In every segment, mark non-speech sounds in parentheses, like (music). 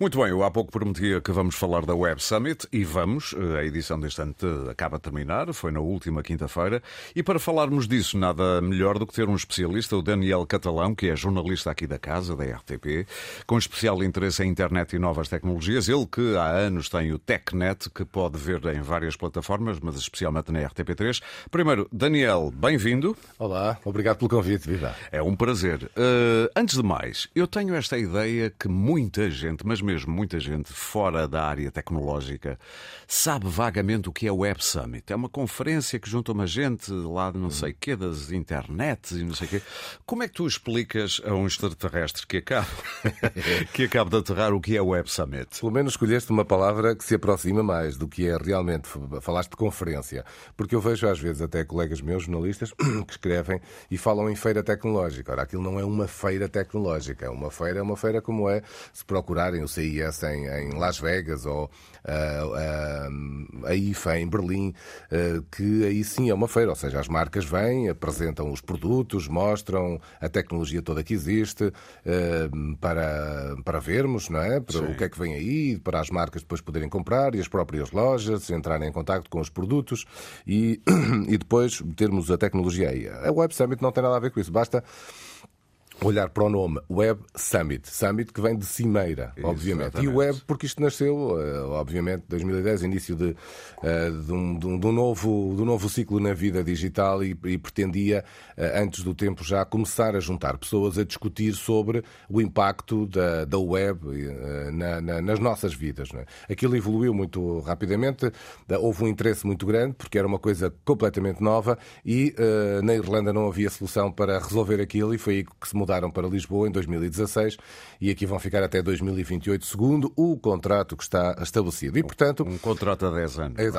Muito bem, eu há pouco prometia que vamos falar da Web Summit e vamos. A edição deste ano acaba de terminar, foi na última quinta-feira. E para falarmos disso, nada melhor do que ter um especialista, o Daniel Catalão, que é jornalista aqui da casa, da RTP, com especial interesse em internet e novas tecnologias. Ele que há anos tem o TechNet, que pode ver em várias plataformas, mas especialmente na RTP3. Primeiro, Daniel, bem-vindo. Olá, obrigado pelo convite, Viva. É um prazer. Uh, antes de mais, eu tenho esta ideia que muita gente, mas mesmo muita gente fora da área tecnológica sabe vagamente o que é o Web Summit. É uma conferência que junta uma gente lá de não sei o quê, das internets e não sei o quê. Como é que tu explicas a um extraterrestre que acaba, (laughs) que acaba de aterrar o que é o Web Summit? Pelo menos escolheste uma palavra que se aproxima mais do que é realmente. Falaste de conferência. Porque eu vejo às vezes até colegas meus, jornalistas, (clears throat) que escrevem e falam em feira tecnológica. Ora, aquilo não é uma feira tecnológica. Uma feira é uma feira como é, se procurarem o CIS em, em Las Vegas ou uh, uh, a IFA em Berlim, uh, que aí sim é uma feira, ou seja, as marcas vêm, apresentam os produtos, mostram a tecnologia toda que existe para, para vermos, não é? Para o que é que vem aí, para as marcas depois poderem comprar e as próprias lojas entrarem em contato com os produtos e, (coughs) e depois termos a tecnologia aí. A Web Summit não tem nada a ver com isso, basta olhar para o nome Web Summit. Summit que vem de cimeira, obviamente. Exatamente. E Web porque isto nasceu, eh, obviamente, 2010, início de, eh, de, um, de, um, de, um, novo, de um novo ciclo na vida digital e, e, pretendia, eh, antes do tempo já, começar a juntar pessoas a discutir sobre o impacto da, da web na, na, nas nossas vidas. É? Aquilo evoluiu muito rapidamente, houve um interesse muito grande porque era uma coisa completamente nova e na Irlanda não havia solução para resolver aquilo e foi aí que se mudaram para Lisboa em 2016 e aqui vão ficar até 2028, segundo o contrato que está estabelecido. E, portanto, um, contrato a 10 anos. É,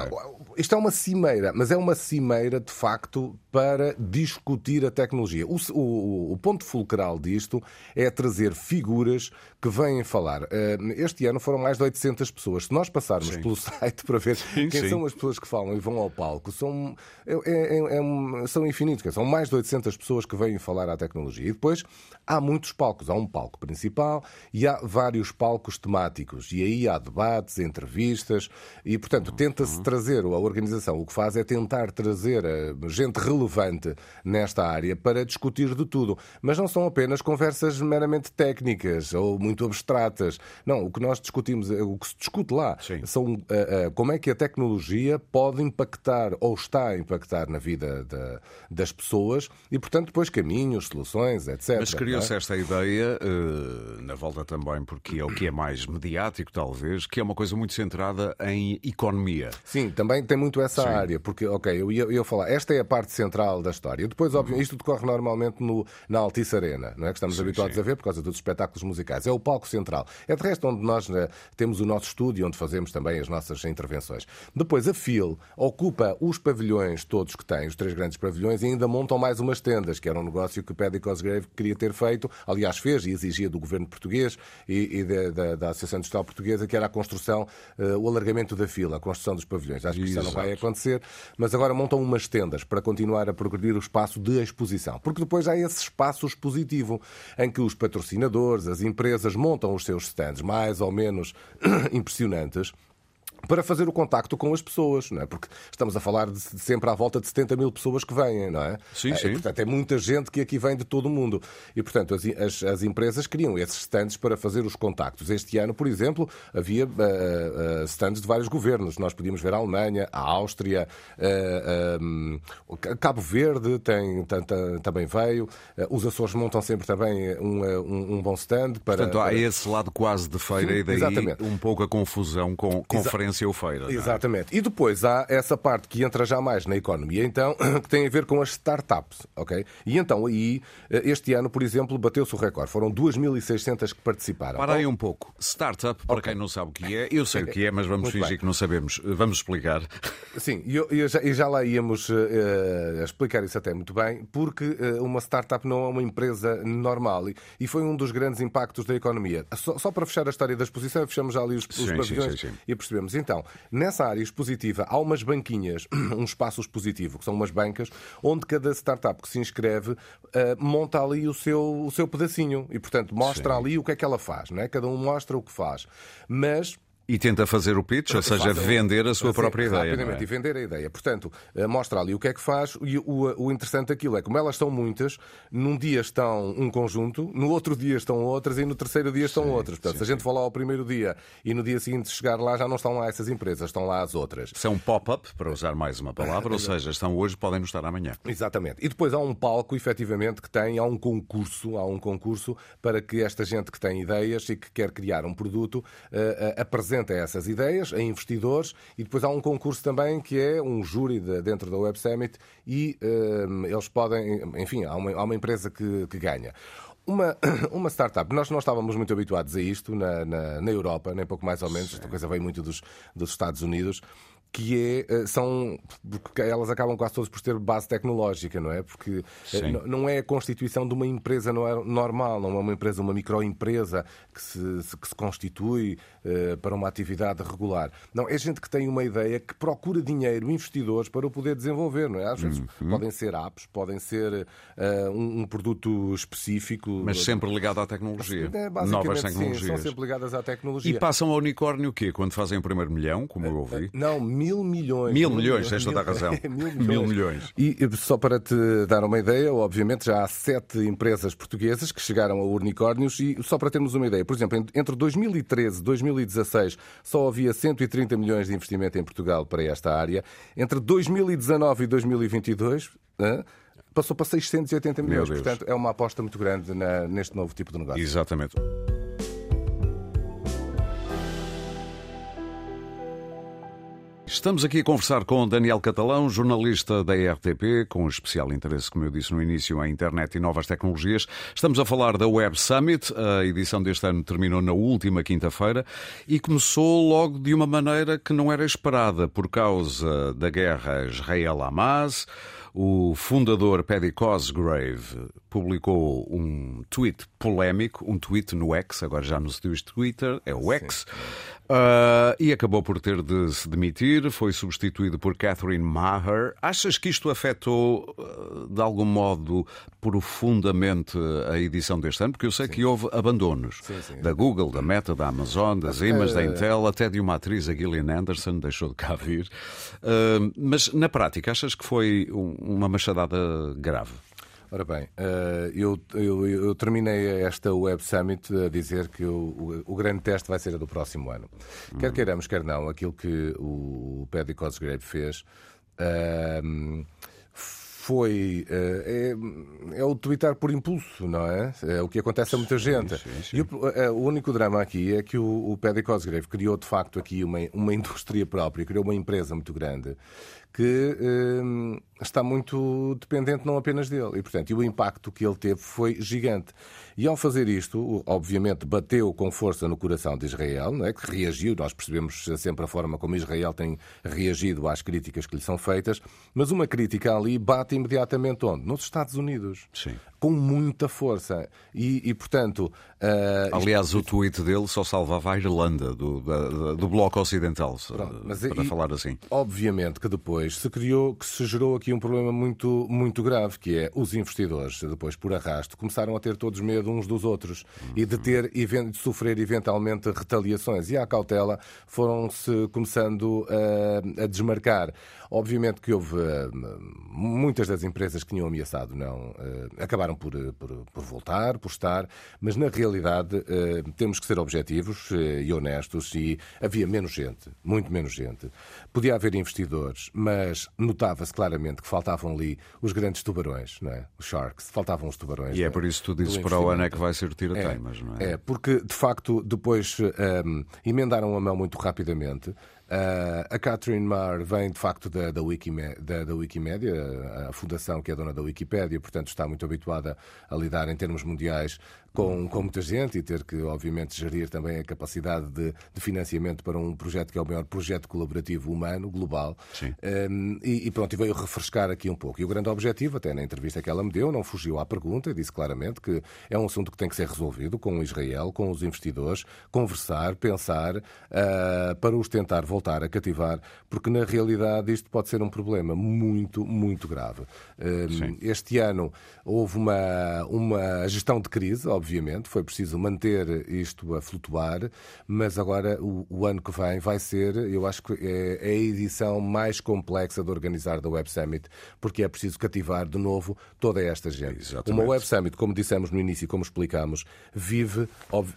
isto é uma cimeira, mas é uma cimeira de facto para discutir a tecnologia. O, o, o ponto fulcral disto é trazer figuras que vêm falar. Eh, este ano foram mais de 800 pessoas. Se nós passarmos sim. pelo (laughs) site para ver sim, quem sim. são as pessoas que falam e vão ao palco, são, é, é, é, são infinitos. São mais de 800 pessoas que vêm falar à tecnologia. E depois há muitos palcos. Há um palco principal e há vários palcos temáticos. E aí há debates, entrevistas e, portanto, tenta-se uhum. trazer, a organização o que faz é tentar trazer eh, gente relevante nesta área para discutir de tudo. Mas não são apenas conversas meramente técnicas ou muito abstratas. Não, o que nós discutimos, eh, o que se discute lá, Sim. são uh, uh, como é que a tecnologia pode impactar ou está a impactar na vida da, das pessoas e, portanto, depois caminhos, soluções, etc. Mas criou-se é? esta ideia, uh, na volta também, porque é o que é mais mediático, talvez, que é uma coisa muito centrada em economia. Sim, também tem muito essa Sim. área, porque, ok, eu ia, eu ia falar, esta é a parte central da história. Depois, óbvio, uhum. isto decorre normalmente no, na Altice Arena, não é? Que estamos sim, habituados sim. a ver por causa dos espetáculos musicais. É o palco central. É de resto onde nós né, temos o nosso estúdio, onde fazemos também as nossas intervenções. Depois, a FIL ocupa os pavilhões todos que tem, os três grandes pavilhões, e ainda montam mais umas tendas, que era um negócio que o Paddy Cosgrave queria ter feito, aliás, fez e exigia do governo português e, e da, da, da, Associação Industrial Portuguesa, que era a construção, uh, o alargamento da fila, a construção dos pavilhões. Acho que isso não vai acontecer, mas agora montam umas tendas para continuar a progredir o espaço de exposição. Porque depois há esse espaço expositivo em que os patrocinadores, as empresas montam os seus stands mais ou menos (clears throat) impressionantes para fazer o contacto com as pessoas, não é? Porque estamos a falar de sempre à volta de 70 mil pessoas que vêm, não é? Sim, é, sim. E, portanto, é muita gente que aqui vem de todo o mundo. E, portanto, as, as, as empresas criam esses stands para fazer os contactos. Este ano, por exemplo, havia uh, uh, stands de vários governos. Nós podíamos ver a Alemanha, a Áustria, uh, um, Cabo Verde tem, também veio. os Açores montam sempre também um, um, um bom stand. Para, portanto, há para... esse lado quase de feira sim, e daí exatamente. um pouco a confusão com conferência venceu feira. É? Exatamente. É? E depois há essa parte que entra já mais na economia, então, (clears throat) que tem a ver com as startups, ok? E então aí, eh, este ano, por exemplo, bateu-se o recorde. Foram 2.600 que participaram. Para aí um pouco. Startup, para okay. quem não sabe o que é, eu sei o que é, mas vamos (laughs) Muito fingir bem. que não sabemos. Vamos explicar. Sim, e eu, eu, já, eu, já, lá íamos uh, explicar isso até muito bem, porque uh, uma startup não é uma empresa normal e, e, foi um dos grandes impactos da economia. Só, só, para fechar a história da exposição, fechamos já ali os, os pavilhões sim, sim, sim. e percebemos. Então, nessa área expositiva há umas banquinhas, (clears throat) um espaço expositivo, que são umas bancas, onde cada startup que se inscreve uh, monta ali o seu, o seu pedacinho e, portanto, mostra Sim. ali o que é que ela faz, não é? Cada um mostra o que faz. Mas e tenta fazer o pitch, ou seja, vender a sua própria ideia. Rapidamente, é? e vender a ideia. Portanto, eh, mostra ali o que é que faz e o, o interessante daquilo é como elas são muitas, num dia estão um conjunto, no outro dia estão outras e no terceiro dia estão sim, outras. Portanto, sim, se a gente for lá ao primeiro dia e no dia seguinte chegar lá, já não estão lá essas empresas, estão lá as outras. São pop-up, para usar mais uma palavra, ou seja, estão hoje, podem não estar amanhã. Exatamente. E depois há um palco, efetivamente, que tem, há um concurso, há um concurso para que esta gente que tem ideias e que quer criar um produto uh, uh, apresente essas ideias a investidores e depois há um concurso também que é um júri de, dentro da Web Summit e uh, eles podem, enfim, há uma, há uma empresa que, que ganha. Uma, (coughs) uma startup, nós não estávamos muito habituados a isto na, na, na Europa, nem pouco mais ou menos, Sim. esta coisa veio muito dos, dos Estados Unidos que é, eh, são, porque elas acabam quase todas por ter base tecnológica, não é? Porque eh, não é a constituição de uma empresa normal, não é uma empresa, uma microempresa que se, que se constitui uh, para uma atividade regular. Não, é gente que tem uma ideia, que procura dinheiro, investidores para o poder desenvolver, não é? Às vezes uhum. podem ser apps, podem ser uh, um, um, produto específico. Mas sempre ligado à tecnologia. É, Novas tecnologias. Sim, são sempre ligadas à tecnologia. E passam ao unicórnio o quê? Quando fazem o primeiro milhão, como eu ouvi? Não, mil milhões. Mil, mil milhões, tens toda a razão. (laughs) mil, milhões. mil milhões. E só para te dar uma ideia, obviamente já há sete empresas portuguesas que chegaram a unicórnios e só para termos uma ideia, por exemplo, entre 2013 e 2016 só havia 130 milhões de investimento em Portugal para esta área. Entre 2019 e 2022 passou para 680 milhões. Portanto, é uma aposta muito grande na, neste novo tipo de negócio. Exatamente. Estamos aqui a conversar com Daniel Catalão, jornalista da RTP, com especial interesse, como eu disse no início, em internet e novas tecnologias. Estamos a falar da Web Summit. A edição deste ano terminou na última quinta-feira e começou logo de uma maneira que não era esperada por causa da guerra Israel-Hamas. O fundador Paddy Cosgrave publicou um tweet polémico, um tweet no X, agora já não se diz Twitter, é o X. Uh, e acabou por ter de se demitir, foi substituído por Catherine Maher. Achas que isto afetou uh, de algum modo profundamente a edição deste ano? Porque eu sei sim. que houve abandonos sim, sim. da Google, da Meta, da Amazon, das Imas, uh... da Intel, até de uma atriz, a Gillian Anderson, deixou de cá vir. mas na prática, achas que foi uma machadada grave? Ora bem, eh, eu, eu, eu, terminei esta Web Summit a dizer que o, o, grande teste vai ser a do próximo ano. Uhum. Quer queiramos, quer não, aquilo que o Paddy Cosgrave fez. Uh, foi é, é, o twittar por impulso, não é? É o que acontece a muita gente. Sim, sim, sim. E o, é, o, único drama aqui é que o, o Paddy Cosgrave criou de facto aqui uma, uma indústria própria, criou uma empresa muito grande que hum, está muito dependente não apenas dele. E, portanto, e o impacto que ele teve foi gigante. E ao fazer isto, obviamente, bateu com força no coração de Israel, não é? que reagiu. Nós percebemos sempre a forma como Israel tem reagido às críticas que lhe são feitas, mas uma crítica ali bate imediatamente onde? Nos Estados Unidos. Sim. Com muita força. E, e portanto. Uh, Aliás, isto... o tweet dele só salvava a Irlanda do, da, do Bloco Ocidental, Pronto, para e, falar assim. Obviamente que depois se criou, que se gerou aqui um problema muito, muito grave, que é os investidores, depois por arrasto, começaram a ter todos medo uns dos outros uhum. e de ter de sofrer eventualmente retaliações. E à cautela foram-se começando a, a desmarcar. Obviamente que houve uh, muitas das empresas que tinham ameaçado não uh, acabaram por, por, por, voltar, por estar, mas na realidade uh, temos que ser objetivos e honestos e havia menos gente, muito menos gente. Podia haver investidores, mas notava-se claramente que faltavam ali os grandes tubarões, não é? Os sharks, faltavam os tubarões. E é, é? por isso que tu dizes para o ano é que vai ser o tira-teimas, é, não é? É, porque de facto depois um, emendaram a mão muito rapidamente. Uh, a Catherine Marr vem de facto da, da, Wikimedia, da, da, Wikimedia, a fundação que é dona da Wikipédia, portanto está muito habituada a lidar em termos mundiais com, com muita gente e ter que, obviamente, gerir também a capacidade de, de financiamento para um projeto que é o maior projeto colaborativo humano, global. Um, e, e, pronto, e veio refrescar aqui um pouco. E o grande objetivo, até na entrevista que ela me deu, não fugiu à pergunta disse claramente que é um assunto que tem que ser resolvido com Israel, com os investidores, conversar, pensar, uh, para os tentar voltar a cativar, porque na realidade isto pode ser um problema muito, muito grave. Um, este ano houve uma, uma gestão de crise, obviamente, foi preciso manter isto a flutuar, mas agora o, o ano que vem vai ser, eu acho que é, é a edição mais complexa de organizar da Web Summit, porque é preciso cativar de novo toda esta gente. Exatamente. Uma Web Summit, como dissemos no início e como explicámos, vive,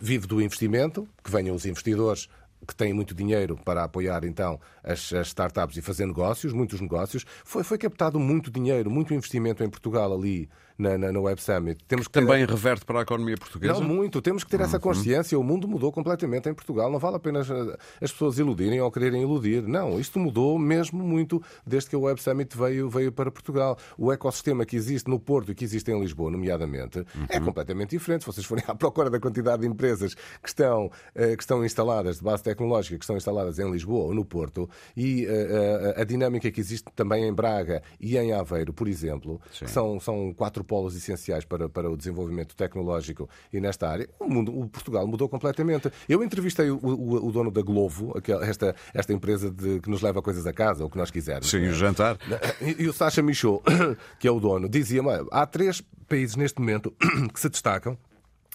vive do investimento, que venham os investidores que têm muito dinheiro para apoiar então as, as, startups e fazer negócios, muitos negócios. Foi, foi captado muito dinheiro, muito investimento em Portugal ali na, na, na Web Summit. Temos que ter... Também reverte para a economia portuguesa? Não, muito. Temos que ter essa uhum. consciência. O mundo mudou completamente em Portugal. Não vale a pena as pessoas iludirem ou quererem iludir. Não, isto mudou mesmo muito desde que a Web Summit veio, veio para Portugal. O ecossistema que existe no Porto e que existe em Lisboa, nomeadamente, é uhum. é completamente diferente. Se vocês forem à (laughs) procura da quantidade de empresas que estão, eh, que estão instaladas, de base tecnológica, que estão instaladas em Lisboa ou no Porto, e a, eh, a, eh, a dinâmica que existe também em Braga e em Aveiro, por exemplo, são, são quatro polos essenciais para, para o desenvolvimento tecnológico e nesta área, o, mundo, o Portugal mudou completamente. Eu entrevistei o, o, o dono da Glovo, esta, esta empresa de, que nos leva coisas a casa, o que nós quisermos. Sim, o jantar. E, e o Sacha Michaud, (coughs) que é o dono, dizia-me: há três países neste momento (coughs) que se destacam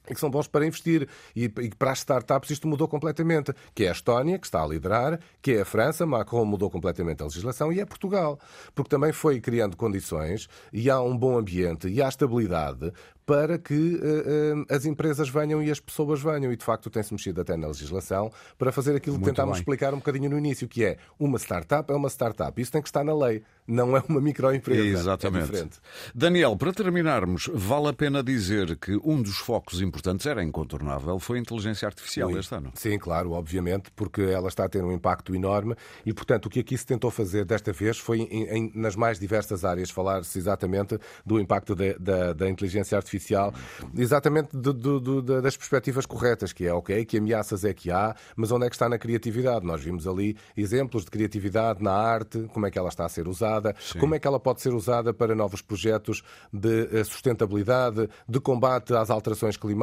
e que são bons para investir. E, e, para as startups isto mudou completamente. Que é a Estónia, que está a liderar, que é a França, Macron mudou completamente a legislação, e é Portugal. Porque também foi criando condições e há um bom ambiente e há estabilidade para que uh, uh, as empresas venham e as pessoas venham. E de facto tem-se mexido até na legislação para fazer aquilo que tentámos explicar um bocadinho no início, que é uma startup é uma startup. Isso tem que estar na lei, não é uma microempresa. É Exatamente. É Daniel, para terminarmos, vale a pena dizer que um dos focos importantes, era incontornável, foi a inteligência artificial Sim. este ano. Sim, claro, obviamente, porque ela está a ter um impacto enorme e, portanto, o que aqui se tentou fazer desta vez foi, em, em, nas mais diversas áreas, falar-se exatamente do impacto de, da, da inteligência artificial exatamente do, do, do, das perspectivas corretas, que é ok, que ameaças é que há, mas onde é que está na criatividade? Nós vimos ali exemplos de criatividade na arte, como é que ela está a ser usada, Sim. como é que ela pode ser usada para novos projetos de eh, sustentabilidade, de combate às alterações climáticas,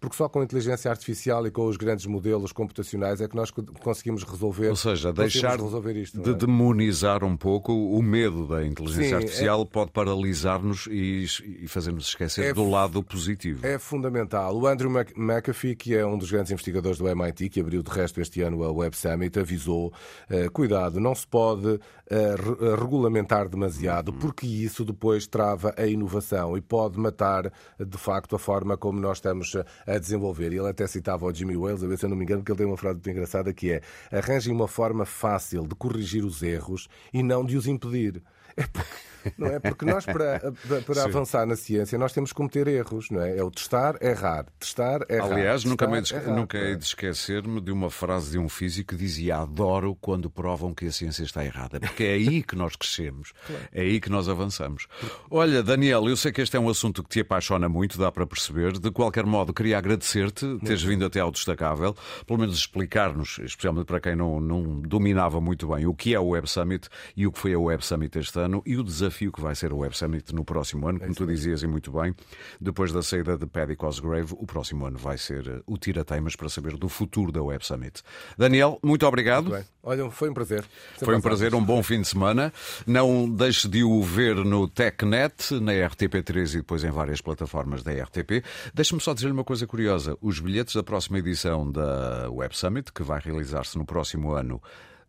porque só com a inteligência artificial e com os grandes modelos computacionais é que nós conseguimos resolver. Ou seja, deixar isto, de é? demonizar um pouco o medo da inteligência Sim, artificial é... pode paralisar-nos e, e fazer-nos esquecer é, do lado positivo. É fundamental. O Andrew McAfee, que é um dos grandes investigadores do MIT, que abriu de resto este ano a Web Summit, avisou: uh, cuidado, não se pode uh, regulamentar demasiado, uhum. porque isso depois trava a inovação e pode matar, de facto, a forma como nós estamos a desenvolver. E ele até citava o Jimmy Wales, a ver se eu não me engano, que ele tem uma frase muito engraçada que é: arranjem uma forma fácil de corrigir os erros e não de os impedir. É porque não é? Porque nós, para, para avançar na ciência, nós temos que cometer erros, não é? É o testar, errar. Testar, errar. Aliás, testar, nunca, me errar, nunca hei de esquecer-me de uma frase de um físico que dizia: Adoro quando provam que a ciência está errada, porque é aí que nós crescemos, claro. é aí que nós avançamos. Olha, Daniel, eu sei que este é um assunto que te apaixona muito, dá para perceber. De qualquer modo, queria agradecer-te teres vindo até ao Destacável, pelo menos explicar-nos, especialmente para quem não, não dominava muito bem, o que é o Web Summit e o que foi a Web Summit este ano e o desafio desafio que vai ser o Web Summit no próximo ano, como é tu dizias e muito bem, depois da saída de Paddy Cosgrave, o próximo ano vai ser eh, o tira-teimas para saber do futuro da Web Summit. Daniel, muito obrigado. Muito Olha, foi um prazer. Sempre foi um prazer, um bom fim de semana. Não deixe de o ver no TechNet, na RTP3 e depois em várias plataformas da RTP. Deixe-me só dizer-lhe uma coisa curiosa. Os bilhetes da próxima edição da Web Summit, que vai realizar-se no próximo ano,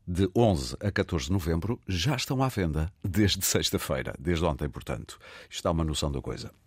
de 11 a 14 de novembro já estão à venda, desde sexta-feira, desde ontem, portanto. Isto dá uma noção da coisa.